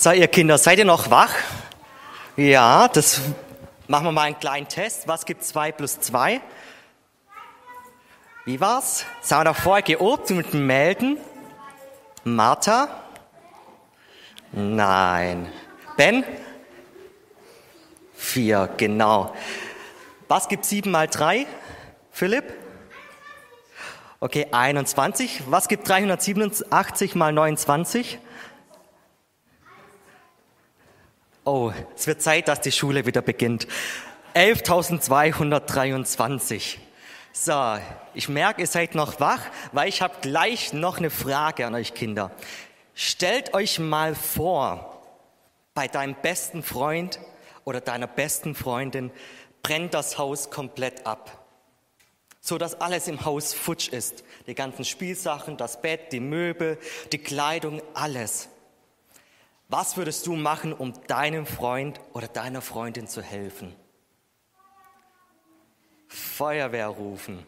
So, ihr Kinder, seid ihr noch wach? Ja, das machen wir mal einen kleinen Test. Was gibt 2 plus 2? Wie war's? Sagen wir davor geobt mit dem Melden. Martha? Nein. Ben? Vier, genau. Was gibt 7 mal 3? Philipp? Okay, 21. Was gibt 387 mal 29? Oh, es wird Zeit, dass die Schule wieder beginnt. 11.223. So, ich merke, ihr seid noch wach, weil ich habe gleich noch eine Frage an euch Kinder. Stellt euch mal vor, bei deinem besten Freund oder deiner besten Freundin brennt das Haus komplett ab, so dass alles im Haus futsch ist. Die ganzen Spielsachen, das Bett, die Möbel, die Kleidung, alles. Was würdest du machen, um deinem Freund oder deiner Freundin zu helfen? Feuerwehr rufen.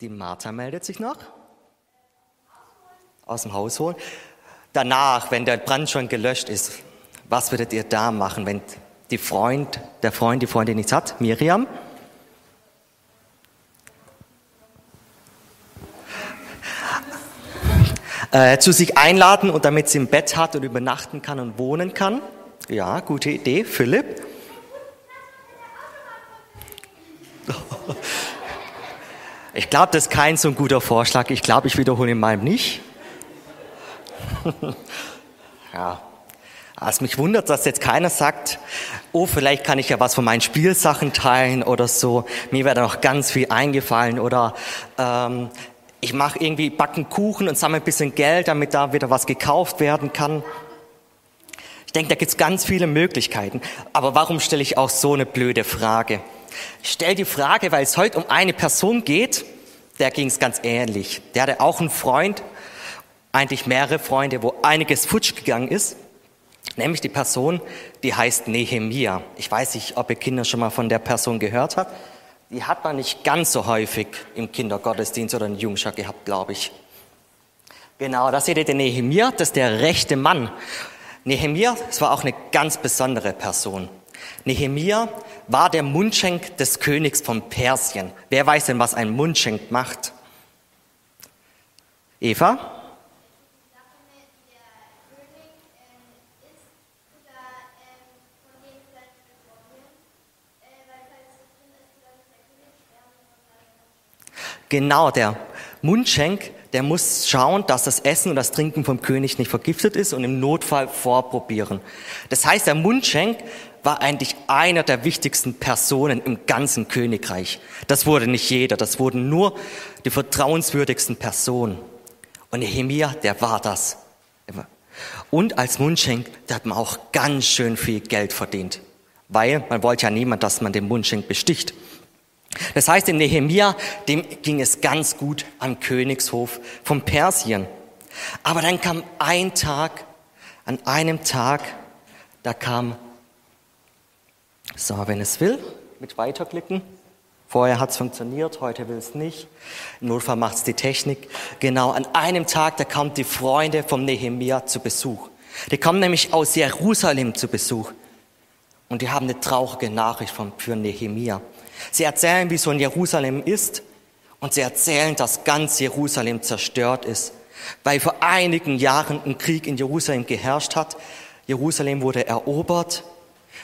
Die Martha meldet sich noch. Aus dem Haus holen. Danach, wenn der Brand schon gelöscht ist, was würdet ihr da machen, wenn die Freund, der Freund, die Freundin nichts hat? Miriam? Äh, zu sich einladen und damit sie ein Bett hat und übernachten kann und wohnen kann. Ja, gute Idee. Philipp? Ich glaube, das ist kein so ein guter Vorschlag. Ich glaube, ich wiederhole ihn mal nicht. ja. Also mich wundert, dass jetzt keiner sagt, oh, vielleicht kann ich ja was von meinen Spielsachen teilen oder so. Mir wäre da noch ganz viel eingefallen oder ähm, ich mache irgendwie backen Kuchen und sammle ein bisschen Geld, damit da wieder was gekauft werden kann. Ich denke, da gibt es ganz viele Möglichkeiten. Aber warum stelle ich auch so eine blöde Frage? Ich stelle die Frage, weil es heute um eine Person geht, der ging es ganz ähnlich. Der hatte auch einen Freund, eigentlich mehrere Freunde, wo einiges futsch gegangen ist. Nämlich die Person, die heißt Nehemia. Ich weiß nicht, ob ihr Kinder schon mal von der Person gehört habt die hat man nicht ganz so häufig im Kindergottesdienst oder in Jungschau gehabt, glaube ich. Genau, da seht ihr den Nehemiah, das ist der rechte Mann. Nehemiah, das war auch eine ganz besondere Person. Nehemiah war der Mundschenk des Königs von Persien. Wer weiß denn, was ein Mundschenk macht? Eva? Genau, der Mundschenk, der muss schauen, dass das Essen und das Trinken vom König nicht vergiftet ist und im Notfall vorprobieren. Das heißt, der Mundschenk war eigentlich einer der wichtigsten Personen im ganzen Königreich. Das wurde nicht jeder, das wurden nur die vertrauenswürdigsten Personen. Und Nehemiah, der war das. Und als Mundschenk, da hat man auch ganz schön viel Geld verdient. Weil man wollte ja niemand, dass man den Mundschenk besticht. Das heißt, in Nehemia, dem ging es ganz gut am Königshof von Persien. Aber dann kam ein Tag, an einem Tag, da kam, so, wenn es will, mit weiterklicken. Vorher hat es funktioniert, heute will es nicht. Im Notfall macht es die Technik. Genau, an einem Tag, da kamen die Freunde vom Nehemia zu Besuch. Die kommen nämlich aus Jerusalem zu Besuch. Und die haben eine traurige Nachricht von, für Nehemia. Sie erzählen, wie so ein Jerusalem ist und sie erzählen, dass ganz Jerusalem zerstört ist, weil vor einigen Jahren ein Krieg in Jerusalem geherrscht hat. Jerusalem wurde erobert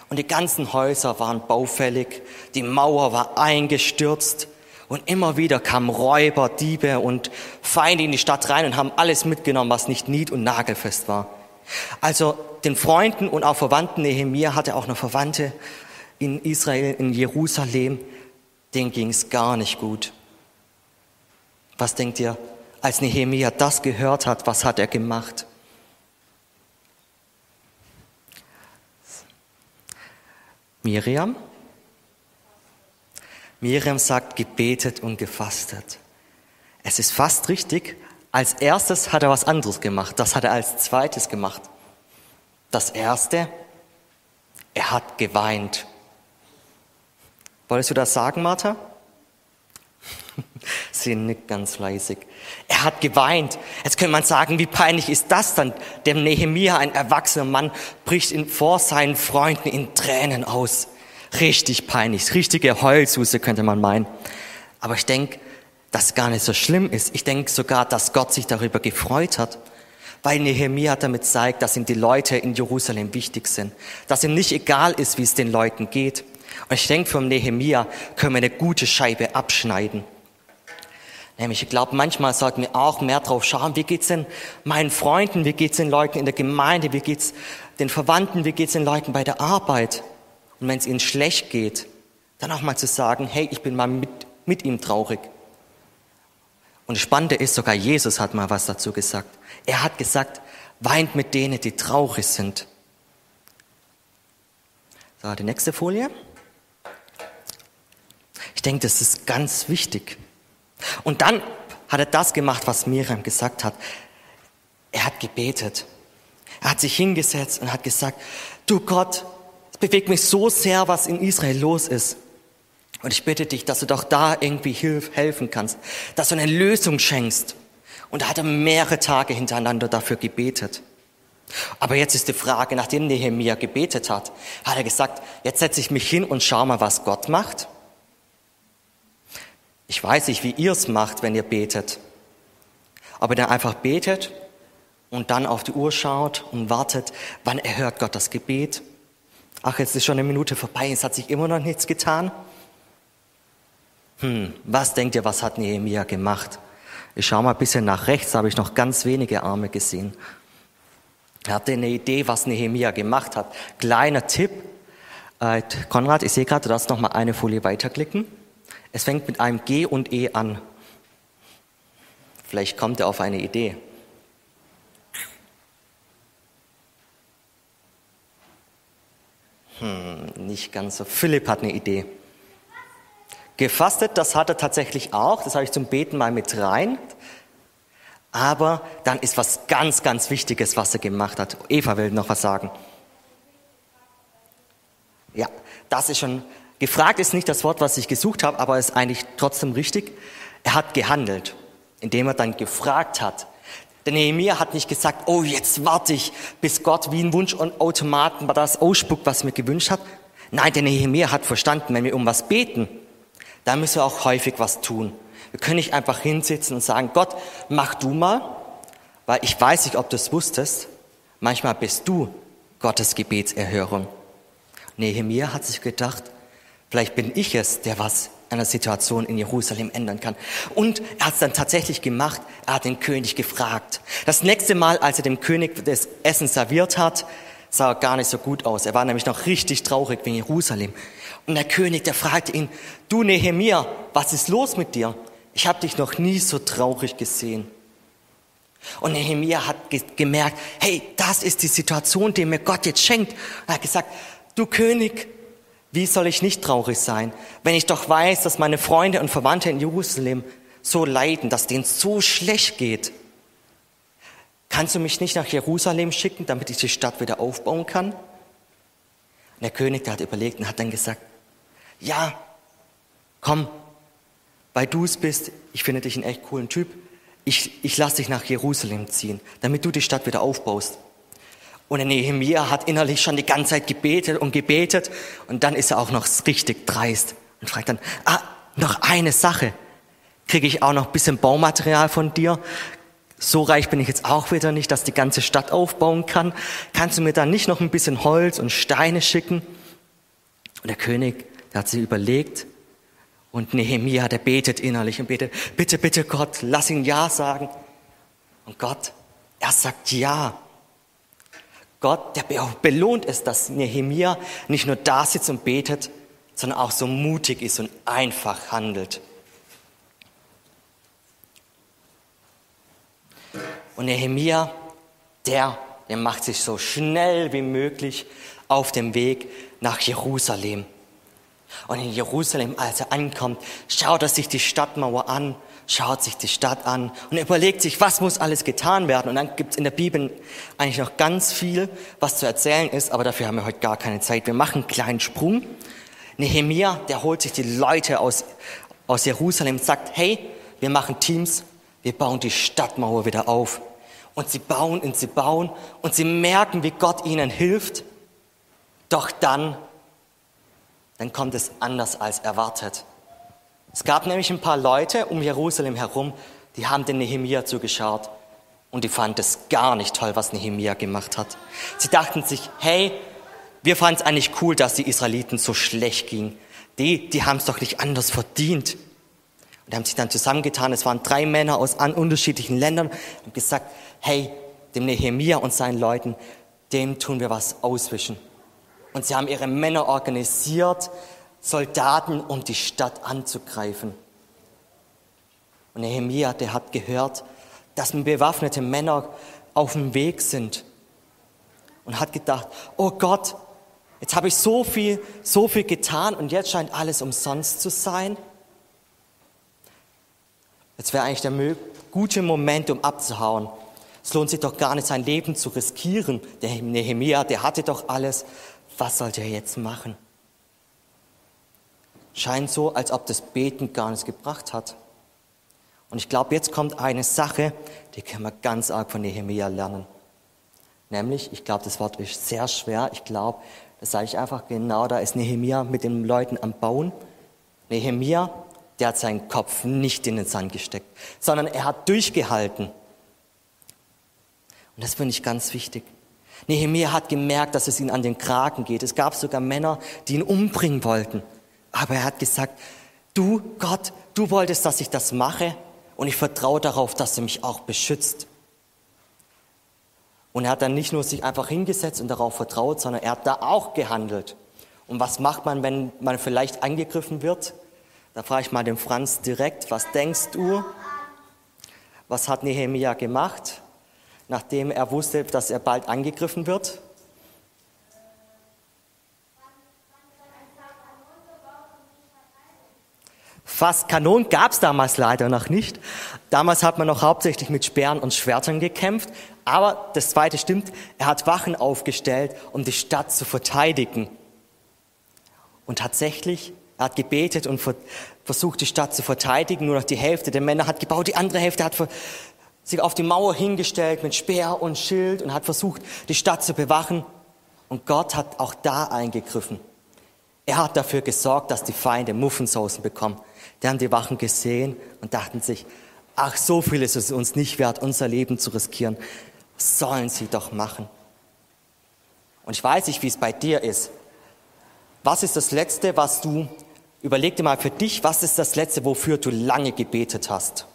und die ganzen Häuser waren baufällig, die Mauer war eingestürzt und immer wieder kamen Räuber, Diebe und Feinde in die Stadt rein und haben alles mitgenommen, was nicht nied- und nagelfest war. Also den Freunden und auch Verwandten Nehemiah hatte auch noch Verwandte in Israel, in Jerusalem, denen ging es gar nicht gut. Was denkt ihr, als Nehemia das gehört hat, was hat er gemacht? Miriam? Miriam sagt, gebetet und gefastet. Es ist fast richtig. Als erstes hat er was anderes gemacht. Das hat er als zweites gemacht. Das erste, er hat geweint. Wolltest du das sagen, Martha? Sie nickt ganz fleißig. Er hat geweint. Jetzt könnte man sagen, wie peinlich ist das dann? Der Nehemia, ein erwachsener Mann, bricht in, vor seinen Freunden in Tränen aus. Richtig peinlich, richtige Heulsuse könnte man meinen. Aber ich denke, dass gar nicht so schlimm ist. Ich denke sogar, dass Gott sich darüber gefreut hat, weil Nehemia damit zeigt, dass ihm die Leute in Jerusalem wichtig sind, dass ihm nicht egal ist, wie es den Leuten geht. Und ich denke, vom Nehemia können wir eine gute Scheibe abschneiden. Nämlich, ich glaube, manchmal sollten wir auch mehr drauf schauen, wie geht's denn meinen Freunden, wie geht's den Leuten in der Gemeinde, wie geht's den Verwandten, wie geht's den Leuten bei der Arbeit. Und wenn es ihnen schlecht geht, dann auch mal zu sagen, hey, ich bin mal mit, mit ihm traurig. Und das Spannende ist, sogar Jesus hat mal was dazu gesagt. Er hat gesagt, weint mit denen, die traurig sind. So, die nächste Folie. Ich denke, das ist ganz wichtig. Und dann hat er das gemacht, was Miriam gesagt hat. Er hat gebetet. Er hat sich hingesetzt und hat gesagt, du Gott, es bewegt mich so sehr, was in Israel los ist. Und ich bitte dich, dass du doch da irgendwie hilf, helfen kannst, dass du eine Lösung schenkst. Und da hat er mehrere Tage hintereinander dafür gebetet. Aber jetzt ist die Frage, nachdem Nehemiah gebetet hat, hat er gesagt, jetzt setze ich mich hin und schau mal, was Gott macht. Ich weiß nicht, wie ihr es macht, wenn ihr betet. Aber der einfach betet und dann auf die Uhr schaut und wartet, wann erhört Gott das Gebet. Ach, jetzt ist schon eine Minute vorbei, es hat sich immer noch nichts getan. Hm, was denkt ihr, was hat Nehemiah gemacht? Ich schaue mal ein bisschen nach rechts, da habe ich noch ganz wenige Arme gesehen. Er hatte eine Idee, was Nehemiah gemacht hat. Kleiner Tipp. Äh, Konrad, ich sehe gerade, du darfst noch mal eine Folie weiterklicken. Es fängt mit einem G und E an. Vielleicht kommt er auf eine Idee. Hm, nicht ganz so. Philipp hat eine Idee. Gefastet, das hat er tatsächlich auch. Das habe ich zum Beten mal mit rein. Aber dann ist was ganz, ganz Wichtiges, was er gemacht hat. Eva will noch was sagen. Ja, das ist schon Gefragt ist nicht das Wort, was ich gesucht habe, aber ist eigentlich trotzdem richtig. Er hat gehandelt, indem er dann gefragt hat. Der Nehemiah hat nicht gesagt, oh, jetzt warte ich, bis Gott wie ein Wunschautomaten das ausspuckt, was mir gewünscht hat. Nein, der Nehemiah hat verstanden, wenn wir um was beten, dann müssen wir auch häufig was tun. Wir können nicht einfach hinsitzen und sagen, Gott, mach du mal, weil ich weiß nicht, ob du es wusstest, manchmal bist du Gottes Gebetserhörung. Nehemiah hat sich gedacht, Vielleicht bin ich es, der was an der Situation in Jerusalem ändern kann. Und er hat es dann tatsächlich gemacht. Er hat den König gefragt. Das nächste Mal, als er dem König das Essen serviert hat, sah er gar nicht so gut aus. Er war nämlich noch richtig traurig wegen Jerusalem. Und der König, der fragte ihn, du Nehemia, was ist los mit dir? Ich habe dich noch nie so traurig gesehen. Und Nehemia hat ge gemerkt, hey, das ist die Situation, die mir Gott jetzt schenkt. er hat gesagt, du König, wie soll ich nicht traurig sein, wenn ich doch weiß, dass meine Freunde und Verwandte in Jerusalem so leiden, dass denen so schlecht geht? Kannst du mich nicht nach Jerusalem schicken, damit ich die Stadt wieder aufbauen kann? Und der König, der hat überlegt und hat dann gesagt, ja, komm, weil du es bist, ich finde dich einen echt coolen Typ, ich, ich lasse dich nach Jerusalem ziehen, damit du die Stadt wieder aufbaust. Und der Nehemiah hat innerlich schon die ganze Zeit gebetet und gebetet. Und dann ist er auch noch richtig dreist und fragt dann, ah, noch eine Sache. Kriege ich auch noch ein bisschen Baumaterial von dir? So reich bin ich jetzt auch wieder nicht, dass die ganze Stadt aufbauen kann. Kannst du mir dann nicht noch ein bisschen Holz und Steine schicken? Und der König, der hat sich überlegt und Nehemiah, der betet innerlich und betet, bitte, bitte Gott, lass ihn Ja sagen. Und Gott, er sagt Ja. Gott, der belohnt es, dass Nehemia nicht nur da sitzt und betet, sondern auch so mutig ist und einfach handelt. Und Nehemia, der, der macht sich so schnell wie möglich auf dem Weg nach Jerusalem. Und in Jerusalem, als er ankommt, schaut er sich die Stadtmauer an schaut sich die Stadt an und überlegt sich, was muss alles getan werden. Und dann gibt es in der Bibel eigentlich noch ganz viel, was zu erzählen ist, aber dafür haben wir heute gar keine Zeit. Wir machen einen kleinen Sprung. Nehemia, der holt sich die Leute aus, aus Jerusalem sagt, hey, wir machen Teams, wir bauen die Stadtmauer wieder auf. Und sie bauen und sie bauen und sie merken, wie Gott ihnen hilft. Doch dann, dann kommt es anders als erwartet. Es gab nämlich ein paar Leute um Jerusalem herum, die haben den Nehemia zugeschaut und die fanden es gar nicht toll, was Nehemia gemacht hat. Sie dachten sich, hey, wir fanden es eigentlich cool, dass die Israeliten so schlecht gingen. Die, die haben es doch nicht anders verdient. Und haben sich dann zusammengetan. Es waren drei Männer aus unterschiedlichen Ländern und gesagt, hey, dem Nehemia und seinen Leuten, dem tun wir was auswischen. Und sie haben ihre Männer organisiert, Soldaten, um die Stadt anzugreifen. Und Nehemia, der hat gehört, dass bewaffnete Männer auf dem Weg sind und hat gedacht, oh Gott, jetzt habe ich so viel, so viel getan und jetzt scheint alles umsonst zu sein. Jetzt wäre eigentlich der gute Moment, um abzuhauen. Es lohnt sich doch gar nicht, sein Leben zu riskieren. Der Nehemia, der hatte doch alles. Was sollte er jetzt machen? Scheint so, als ob das Beten gar nichts gebracht hat. Und ich glaube, jetzt kommt eine Sache, die können wir ganz arg von Nehemia lernen. Nämlich, ich glaube, das Wort ist sehr schwer. Ich glaube, das sage ich einfach genau, da ist Nehemia mit den Leuten am Bauen. Nehemia, der hat seinen Kopf nicht in den Sand gesteckt, sondern er hat durchgehalten. Und das finde ich ganz wichtig. Nehemia hat gemerkt, dass es ihm an den Kragen geht. Es gab sogar Männer, die ihn umbringen wollten. Aber er hat gesagt, du Gott, du wolltest, dass ich das mache und ich vertraue darauf, dass du mich auch beschützt. Und er hat dann nicht nur sich einfach hingesetzt und darauf vertraut, sondern er hat da auch gehandelt. Und was macht man, wenn man vielleicht angegriffen wird? Da frage ich mal den Franz direkt, was denkst du? Was hat Nehemia gemacht, nachdem er wusste, dass er bald angegriffen wird? Fast Kanonen gab es damals leider noch nicht. Damals hat man noch hauptsächlich mit Speeren und Schwertern gekämpft. Aber das Zweite stimmt, er hat Wachen aufgestellt, um die Stadt zu verteidigen. Und tatsächlich, er hat gebetet und versucht, die Stadt zu verteidigen. Nur noch die Hälfte der Männer hat gebaut, die andere Hälfte hat sich auf die Mauer hingestellt mit Speer und Schild und hat versucht, die Stadt zu bewachen. Und Gott hat auch da eingegriffen. Er hat dafür gesorgt, dass die Feinde Muffensausen bekommen. Die haben die Wachen gesehen und dachten sich, ach, so viel ist es uns nicht wert, unser Leben zu riskieren. Sollen sie doch machen. Und ich weiß nicht, wie es bei dir ist. Was ist das Letzte, was du, überleg dir mal für dich, was ist das Letzte, wofür du lange gebetet hast?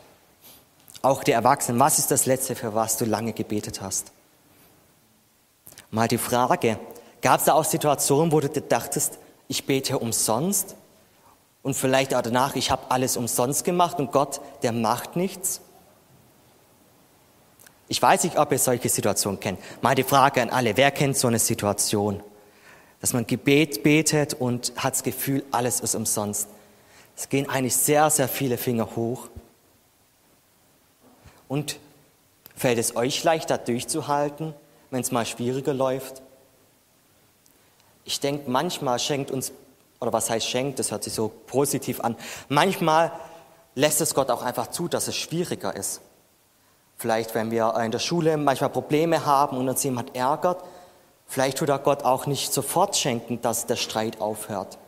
Auch die Erwachsenen, was ist das Letzte, für was du lange gebetet hast? Mal die Frage, gab es da auch Situationen, wo du dir dachtest, ich bete umsonst? Und vielleicht auch danach, ich habe alles umsonst gemacht und Gott, der macht nichts. Ich weiß nicht, ob ihr solche Situationen kennt. Mal die Frage an alle, wer kennt so eine Situation? Dass man Gebet betet und hat das Gefühl, alles ist umsonst. Es gehen eigentlich sehr, sehr viele Finger hoch. Und fällt es euch leichter durchzuhalten, wenn es mal schwieriger läuft? Ich denke, manchmal schenkt uns oder was heißt schenkt, das hört sich so positiv an. Manchmal lässt es Gott auch einfach zu, dass es schwieriger ist. Vielleicht, wenn wir in der Schule manchmal Probleme haben und uns jemand ärgert, vielleicht tut er Gott auch nicht sofort schenken, dass der Streit aufhört.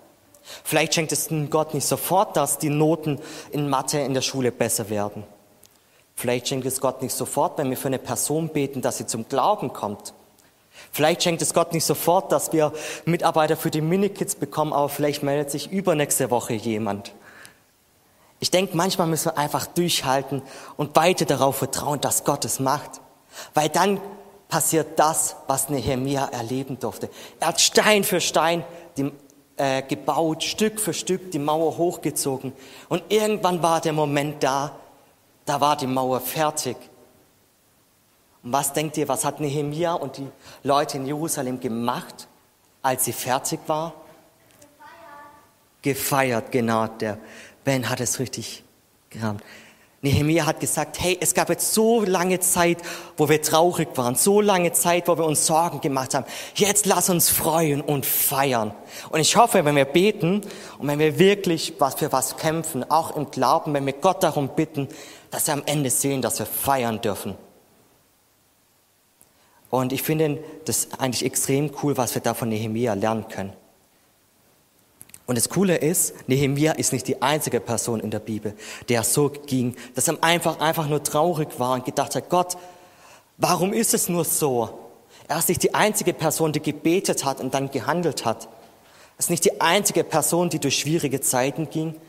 Vielleicht schenkt es Gott nicht sofort, dass die Noten in Mathe in der Schule besser werden. Vielleicht schenkt es Gott nicht sofort, wenn wir für eine Person beten, dass sie zum Glauben kommt. Vielleicht schenkt es Gott nicht sofort, dass wir Mitarbeiter für die Minikids bekommen, aber vielleicht meldet sich übernächste Woche jemand. Ich denke, manchmal müssen wir einfach durchhalten und weiter darauf vertrauen, dass Gott es macht. Weil dann passiert das, was Nehemia erleben durfte. Er hat Stein für Stein die, äh, gebaut, Stück für Stück die Mauer hochgezogen. Und irgendwann war der Moment da, da war die Mauer fertig. Und was denkt ihr, was hat Nehemia und die Leute in Jerusalem gemacht, als sie fertig war? Gefeiert, Gefeiert genau. Der Ben hat es richtig gehabt. Nehemiah hat gesagt, hey, es gab jetzt so lange Zeit, wo wir traurig waren, so lange Zeit, wo wir uns Sorgen gemacht haben. Jetzt lass uns freuen und feiern. Und ich hoffe, wenn wir beten und wenn wir wirklich was für was kämpfen, auch im Glauben, wenn wir Gott darum bitten, dass wir am Ende sehen, dass wir feiern dürfen. Und ich finde das eigentlich extrem cool, was wir da von Nehemiah lernen können. Und das Coole ist, Nehemiah ist nicht die einzige Person in der Bibel, der so ging, dass er einfach, einfach nur traurig war und gedacht hat, Gott, warum ist es nur so? Er ist nicht die einzige Person, die gebetet hat und dann gehandelt hat. Er ist nicht die einzige Person, die durch schwierige Zeiten ging. Und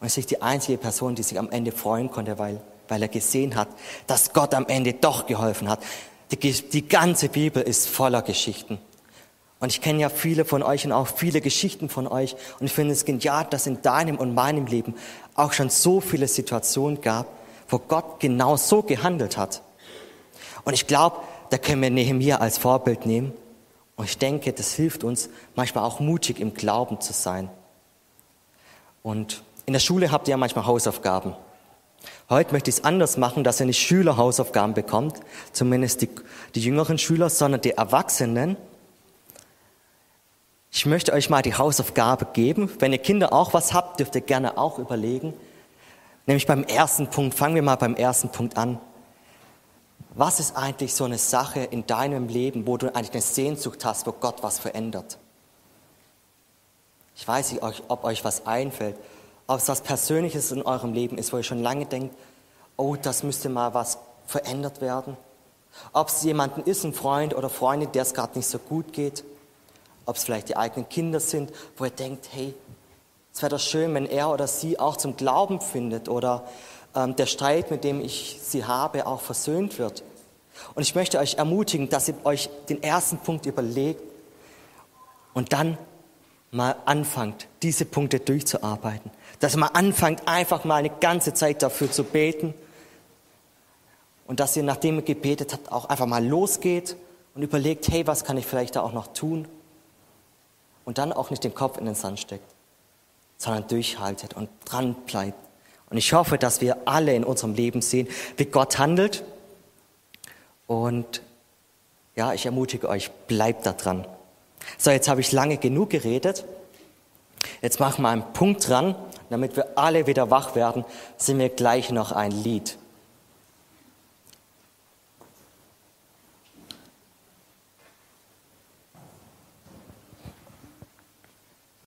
er ist nicht die einzige Person, die sich am Ende freuen konnte, weil, weil er gesehen hat, dass Gott am Ende doch geholfen hat. Die, die ganze Bibel ist voller Geschichten. Und ich kenne ja viele von euch und auch viele Geschichten von euch. Und ich finde es genial, dass in deinem und meinem Leben auch schon so viele Situationen gab, wo Gott genau so gehandelt hat. Und ich glaube, da können wir Nehemiah als Vorbild nehmen. Und ich denke, das hilft uns manchmal auch mutig im Glauben zu sein. Und in der Schule habt ihr ja manchmal Hausaufgaben. Heute möchte ich es anders machen, dass ihr nicht Schüler Hausaufgaben bekommt, zumindest die, die jüngeren Schüler, sondern die Erwachsenen. Ich möchte euch mal die Hausaufgabe geben. Wenn ihr Kinder auch was habt, dürft ihr gerne auch überlegen. Nämlich beim ersten Punkt, fangen wir mal beim ersten Punkt an. Was ist eigentlich so eine Sache in deinem Leben, wo du eigentlich eine Sehnsucht hast, wo Gott was verändert? Ich weiß nicht, ob euch was einfällt, ob es was Persönliches in eurem Leben ist, wo ihr schon lange denkt, oh, das müsste mal was verändert werden. Ob es jemanden ist, ein Freund oder Freundin, der es gerade nicht so gut geht ob es vielleicht die eigenen Kinder sind, wo er denkt, hey, es wäre doch schön, wenn er oder sie auch zum Glauben findet oder ähm, der Streit, mit dem ich sie habe, auch versöhnt wird. Und ich möchte euch ermutigen, dass ihr euch den ersten Punkt überlegt und dann mal anfangt, diese Punkte durchzuarbeiten. Dass ihr mal anfangt, einfach mal eine ganze Zeit dafür zu beten. Und dass ihr, nachdem ihr gebetet habt, auch einfach mal losgeht und überlegt, hey, was kann ich vielleicht da auch noch tun? und dann auch nicht den Kopf in den Sand steckt, sondern durchhaltet und dran bleibt. Und ich hoffe, dass wir alle in unserem Leben sehen, wie Gott handelt. Und ja, ich ermutige euch, bleibt da dran. So, jetzt habe ich lange genug geredet. Jetzt machen wir einen Punkt dran, damit wir alle wieder wach werden, sind wir gleich noch ein Lied.